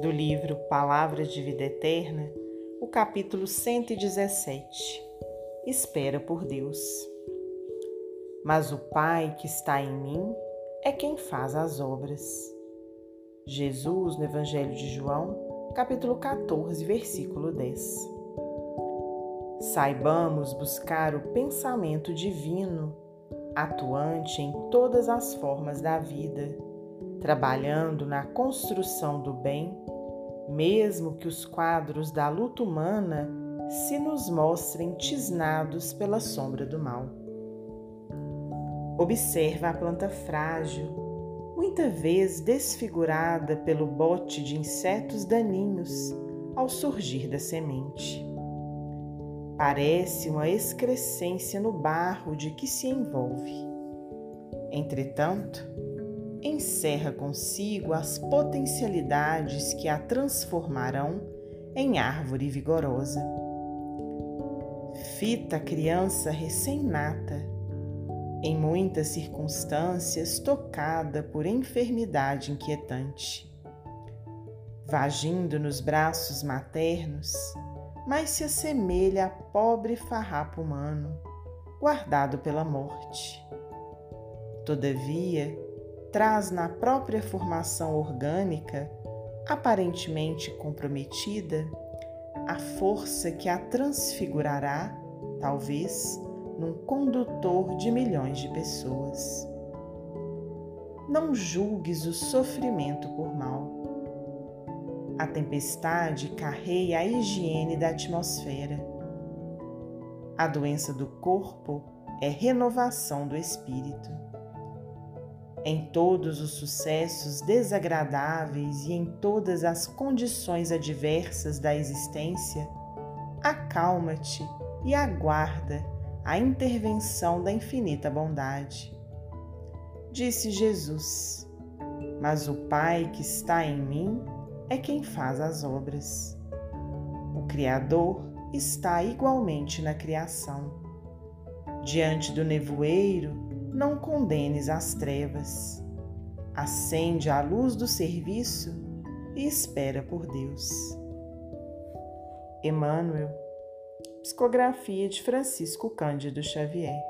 do livro Palavras de Vida Eterna, o capítulo 117. Espera por Deus. Mas o Pai que está em mim é quem faz as obras. Jesus, no Evangelho de João, capítulo 14, versículo 10. Saibamos buscar o pensamento divino, atuante em todas as formas da vida trabalhando na construção do bem, mesmo que os quadros da luta humana se nos mostrem tisnados pela sombra do mal. Observa a planta frágil, muita vez desfigurada pelo bote de insetos daninhos ao surgir da semente. Parece uma excrescência no barro de que se envolve. Entretanto, encerra consigo as potencialidades que a transformarão em árvore vigorosa. Fita a criança recém-nata, em muitas circunstâncias tocada por enfermidade inquietante. Vagindo nos braços maternos, mas se assemelha a pobre farrapo humano, guardado pela morte. Todavia, traz na própria formação orgânica, aparentemente comprometida, a força que a transfigurará, talvez, num condutor de milhões de pessoas. Não julgues o sofrimento por mal. A tempestade carreia a higiene da atmosfera. A doença do corpo é renovação do espírito. Em todos os sucessos desagradáveis e em todas as condições adversas da existência, acalma-te e aguarda a intervenção da infinita bondade. Disse Jesus: Mas o Pai que está em mim é quem faz as obras. O Criador está igualmente na criação. Diante do nevoeiro, não condenes as trevas. Acende a luz do serviço e espera por Deus. Emmanuel, psicografia de Francisco Cândido Xavier.